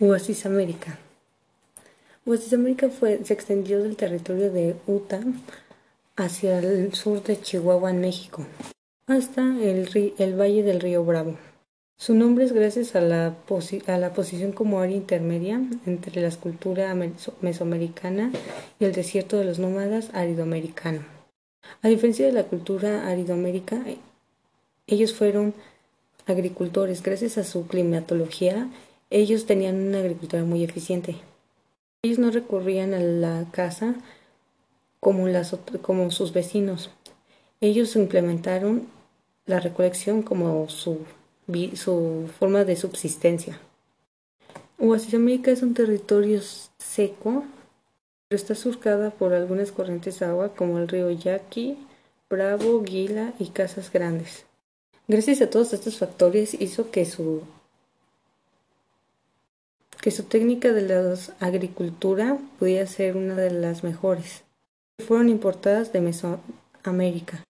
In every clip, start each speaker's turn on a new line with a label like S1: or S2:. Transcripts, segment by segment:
S1: Oasis América. América se extendió del territorio de Utah hacia el sur de Chihuahua, en México, hasta el, valle del río Bravo. Su nombre es gracias a la, a la posición como área intermedia entre la escultura mesoamericana y el desierto de los nómadas aridoamericano. A diferencia de la cultura aridoamérica, ellos fueron agricultores. Gracias a su climatología ellos tenían una agricultura muy eficiente. Ellos no recurrían a la caza como, sus vecinos. Ellos implementaron la recolección como su, forma de subsistencia. Oasis es un territorio seco, pero está surcada por algunas corrientes de agua como el río Yaqui, Bravo, Guila y Casas Grandes. Gracias a todos estos factores hizo que su que su técnica de la agricultura pudiera ser una de las mejores. Fueron importadas de Mesoamérica.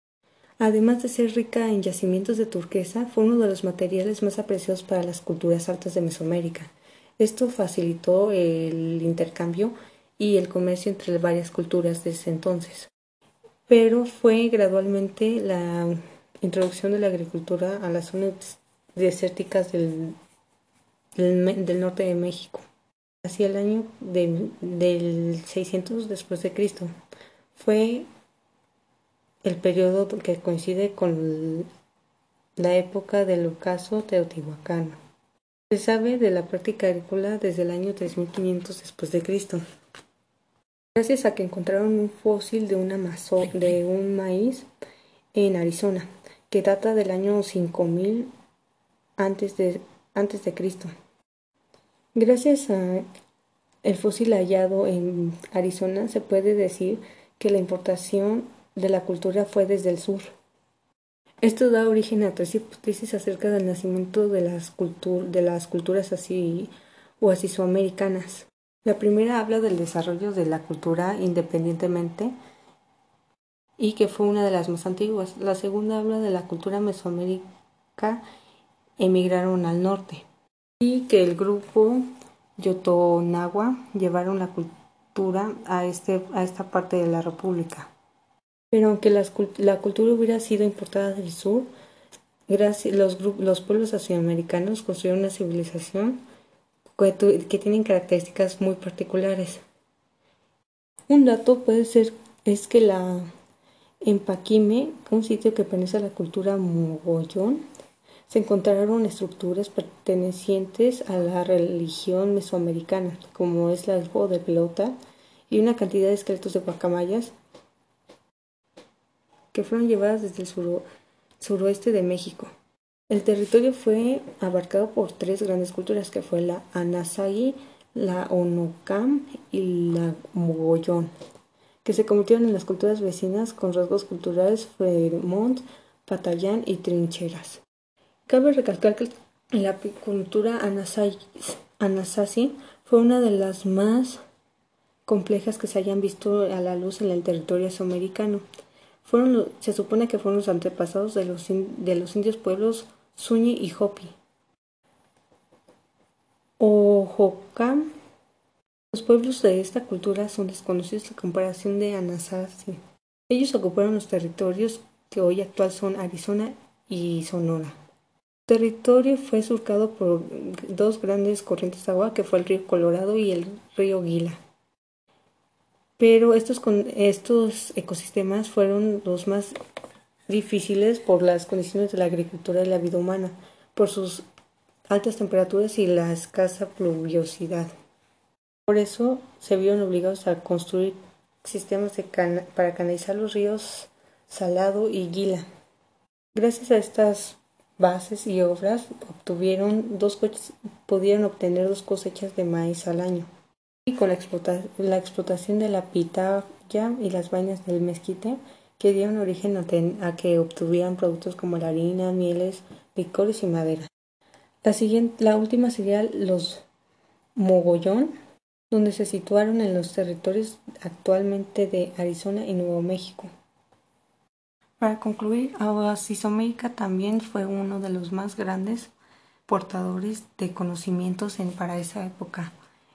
S1: Además de ser rica en yacimientos de turquesa, fue uno de los materiales más apreciados para las culturas altas de Mesoamérica. Esto facilitó el intercambio y el comercio entre varias culturas desde entonces. Pero fue gradualmente la introducción de la agricultura a las zonas desérticas del del, norte de México, hacia el año del 600 después de Cristo. Fue el periodo que coincide con la época del ocaso teotihuacano. Se sabe de la práctica agrícola desde el año 3500 después de Cristo. Gracias a que encontraron un fósil de, una de un maíz en Arizona, que data del año 5000 antes de, antes de Cristo. Gracias a el fósil hallado en Arizona se puede decir que la importación de la cultura fue desde el sur. Esto da origen a tres hipótesis acerca del nacimiento de las, culturas así o asisoamericanas. La primera habla del desarrollo de la cultura independientemente y que fue una de las más antiguas. La segunda habla de la cultura mesoamérica emigraron al norte que el grupo Yotonagua llevaron la cultura a, este, a esta parte de la República. Pero aunque la cultura hubiera sido importada del sur, gracias, los, los pueblos asiamericanos construyeron una civilización que, que tienen características muy particulares. Un dato puede ser es que la Empaquime, un sitio que pertenece a la cultura mogollón, se encontraron estructuras pertenecientes a la religión mesoamericana, como es la de pelota, y una cantidad de esqueletos de guacamayas que fueron llevadas desde el suroeste de México. El territorio fue abarcado por tres grandes culturas, que fue la Anasagi, la Onocam y la Mogollón, que se convirtieron en las culturas vecinas con rasgos culturales Fremont, Patayán y Trincheras. Cabe recalcar que la apicultura Anasazi fue una de las más complejas que se hayan visto a la luz en el territorio sudamericano. Se supone que fueron los antepasados de los, de los indios pueblos Suñi y Hopi. Ojocam. Los pueblos de esta cultura son desconocidos en comparación de Anasazi. Ellos ocuparon los territorios que hoy actual son Arizona y Sonora territorio fue surcado por dos grandes corrientes de agua, que fue el río Colorado y el río Gila. Pero estos, estos ecosistemas fueron los más difíciles por las condiciones de la agricultura y la vida humana, por sus altas temperaturas y la escasa pluviosidad. Por eso se vieron obligados a construir sistemas para canalizar los ríos Salado y Gila. Gracias a estas bases y obras obtuvieron dos pudieron obtener dos cosechas de maíz al año. Y con la, explotación de la pitaya y las vainas del mezquite, que dieron origen a, que obtuvieran productos como la harina, mieles, licores y madera. La, siguiente, la última sería los mogollón, donde se situaron en los territorios actualmente de Arizona y Nuevo México. Para concluir, América también fue uno de los más grandes portadores de conocimientos en, para esa época.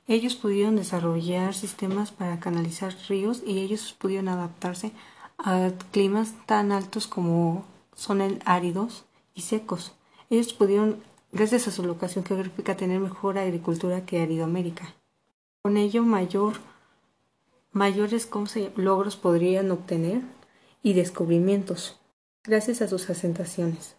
S1: Ellos pudieron desarrollar sistemas para canalizar ríos y ellos pudieron adaptarse a climas tan altos como son el áridos y secos. Ellos pudieron, gracias a su locación geográfica, tener mejor agricultura que Aridoamérica. Con ello, mayor, mayores logros podrían obtener y descubrimientos gracias a sus asentaciones.